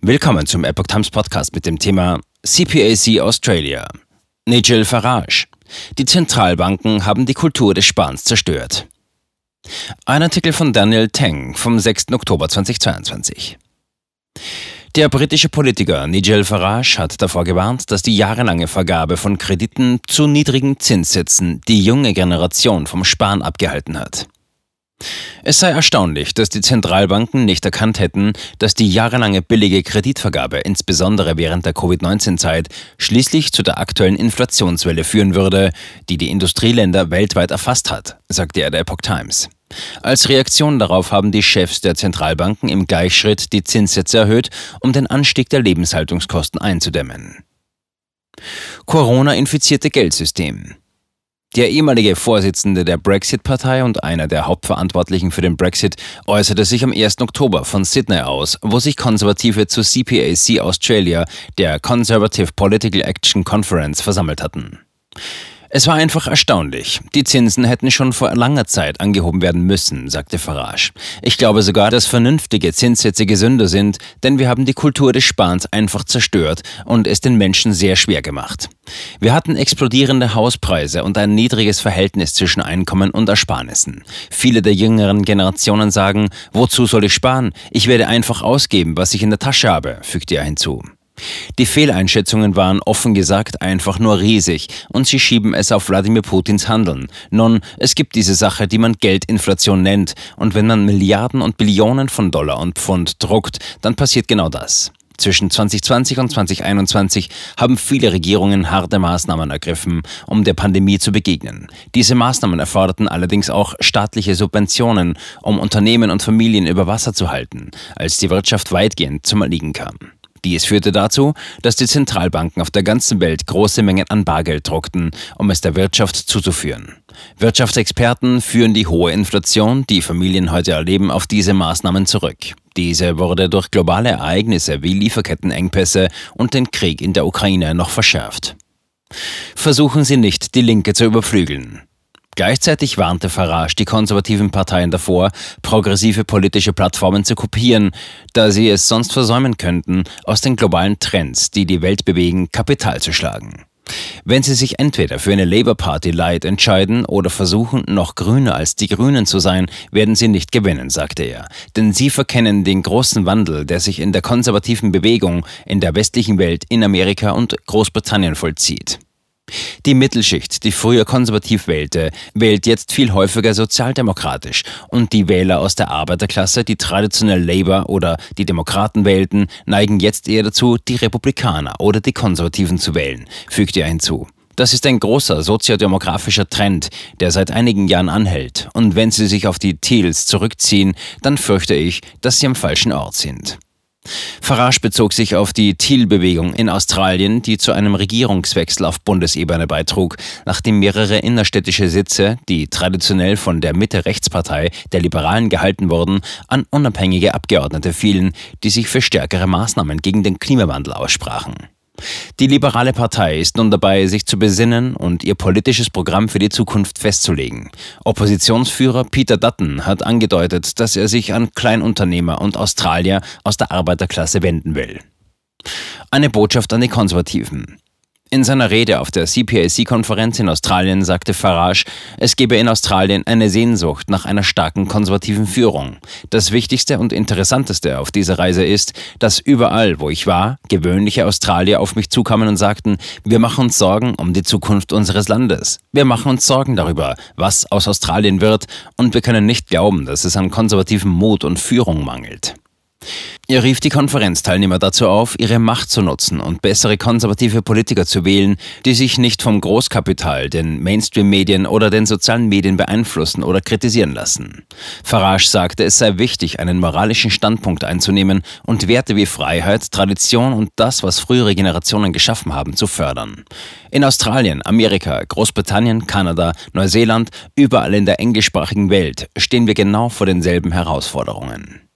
Willkommen zum Epoch Times Podcast mit dem Thema CPAC Australia. Nigel Farage. Die Zentralbanken haben die Kultur des Sparens zerstört. Ein Artikel von Daniel Teng vom 6. Oktober 2022. Der britische Politiker Nigel Farage hat davor gewarnt, dass die jahrelange Vergabe von Krediten zu niedrigen Zinssätzen die junge Generation vom Sparen abgehalten hat. Es sei erstaunlich, dass die Zentralbanken nicht erkannt hätten, dass die jahrelange billige Kreditvergabe, insbesondere während der Covid-19-Zeit, schließlich zu der aktuellen Inflationswelle führen würde, die die Industrieländer weltweit erfasst hat, sagte er der Epoch Times. Als Reaktion darauf haben die Chefs der Zentralbanken im Gleichschritt die Zinssätze erhöht, um den Anstieg der Lebenshaltungskosten einzudämmen. Corona-infizierte Geldsystem. Der ehemalige Vorsitzende der Brexit-Partei und einer der Hauptverantwortlichen für den Brexit äußerte sich am 1. Oktober von Sydney aus, wo sich Konservative zu CPAC Australia, der Conservative Political Action Conference, versammelt hatten. Es war einfach erstaunlich. Die Zinsen hätten schon vor langer Zeit angehoben werden müssen, sagte Farage. Ich glaube sogar, dass vernünftige Zinssätze gesünder sind, denn wir haben die Kultur des Sparens einfach zerstört und es den Menschen sehr schwer gemacht. Wir hatten explodierende Hauspreise und ein niedriges Verhältnis zwischen Einkommen und Ersparnissen. Viele der jüngeren Generationen sagen, wozu soll ich sparen? Ich werde einfach ausgeben, was ich in der Tasche habe, fügte er hinzu. Die Fehleinschätzungen waren offen gesagt einfach nur riesig und sie schieben es auf Wladimir Putins Handeln. Nun, es gibt diese Sache, die man Geldinflation nennt und wenn man Milliarden und Billionen von Dollar und Pfund druckt, dann passiert genau das. Zwischen 2020 und 2021 haben viele Regierungen harte Maßnahmen ergriffen, um der Pandemie zu begegnen. Diese Maßnahmen erforderten allerdings auch staatliche Subventionen, um Unternehmen und Familien über Wasser zu halten, als die Wirtschaft weitgehend zum Erliegen kam. Dies führte dazu, dass die Zentralbanken auf der ganzen Welt große Mengen an Bargeld druckten, um es der Wirtschaft zuzuführen. Wirtschaftsexperten führen die hohe Inflation, die Familien heute erleben, auf diese Maßnahmen zurück. Diese wurde durch globale Ereignisse wie Lieferkettenengpässe und den Krieg in der Ukraine noch verschärft. Versuchen Sie nicht, die Linke zu überflügeln. Gleichzeitig warnte Farage die konservativen Parteien davor, progressive politische Plattformen zu kopieren, da sie es sonst versäumen könnten, aus den globalen Trends, die die Welt bewegen, Kapital zu schlagen. Wenn sie sich entweder für eine Labour Party Light entscheiden oder versuchen, noch grüner als die Grünen zu sein, werden sie nicht gewinnen, sagte er. Denn sie verkennen den großen Wandel, der sich in der konservativen Bewegung in der westlichen Welt in Amerika und Großbritannien vollzieht. Die Mittelschicht, die früher konservativ wählte, wählt jetzt viel häufiger sozialdemokratisch und die Wähler aus der Arbeiterklasse, die traditionell Labour oder die Demokraten wählten, neigen jetzt eher dazu, die Republikaner oder die Konservativen zu wählen, fügte er hinzu. Das ist ein großer soziodemografischer Trend, der seit einigen Jahren anhält. Und wenn Sie sich auf die Teals zurückziehen, dann fürchte ich, dass Sie am falschen Ort sind. Farage bezog sich auf die Thiel-Bewegung in Australien, die zu einem Regierungswechsel auf Bundesebene beitrug, nachdem mehrere innerstädtische Sitze, die traditionell von der Mitte-Rechtspartei der Liberalen gehalten wurden, an unabhängige Abgeordnete fielen, die sich für stärkere Maßnahmen gegen den Klimawandel aussprachen. Die Liberale Partei ist nun dabei, sich zu besinnen und ihr politisches Programm für die Zukunft festzulegen. Oppositionsführer Peter Dutton hat angedeutet, dass er sich an Kleinunternehmer und Australier aus der Arbeiterklasse wenden will. Eine Botschaft an die Konservativen. In seiner Rede auf der CPAC-Konferenz in Australien sagte Farage, es gebe in Australien eine Sehnsucht nach einer starken konservativen Führung. Das Wichtigste und Interessanteste auf dieser Reise ist, dass überall, wo ich war, gewöhnliche Australier auf mich zukamen und sagten, wir machen uns Sorgen um die Zukunft unseres Landes. Wir machen uns Sorgen darüber, was aus Australien wird, und wir können nicht glauben, dass es an konservativem Mut und Führung mangelt. Er rief die Konferenzteilnehmer dazu auf, ihre Macht zu nutzen und bessere konservative Politiker zu wählen, die sich nicht vom Großkapital, den Mainstream-Medien oder den sozialen Medien beeinflussen oder kritisieren lassen. Farage sagte, es sei wichtig, einen moralischen Standpunkt einzunehmen und Werte wie Freiheit, Tradition und das, was frühere Generationen geschaffen haben, zu fördern. In Australien, Amerika, Großbritannien, Kanada, Neuseeland, überall in der englischsprachigen Welt stehen wir genau vor denselben Herausforderungen.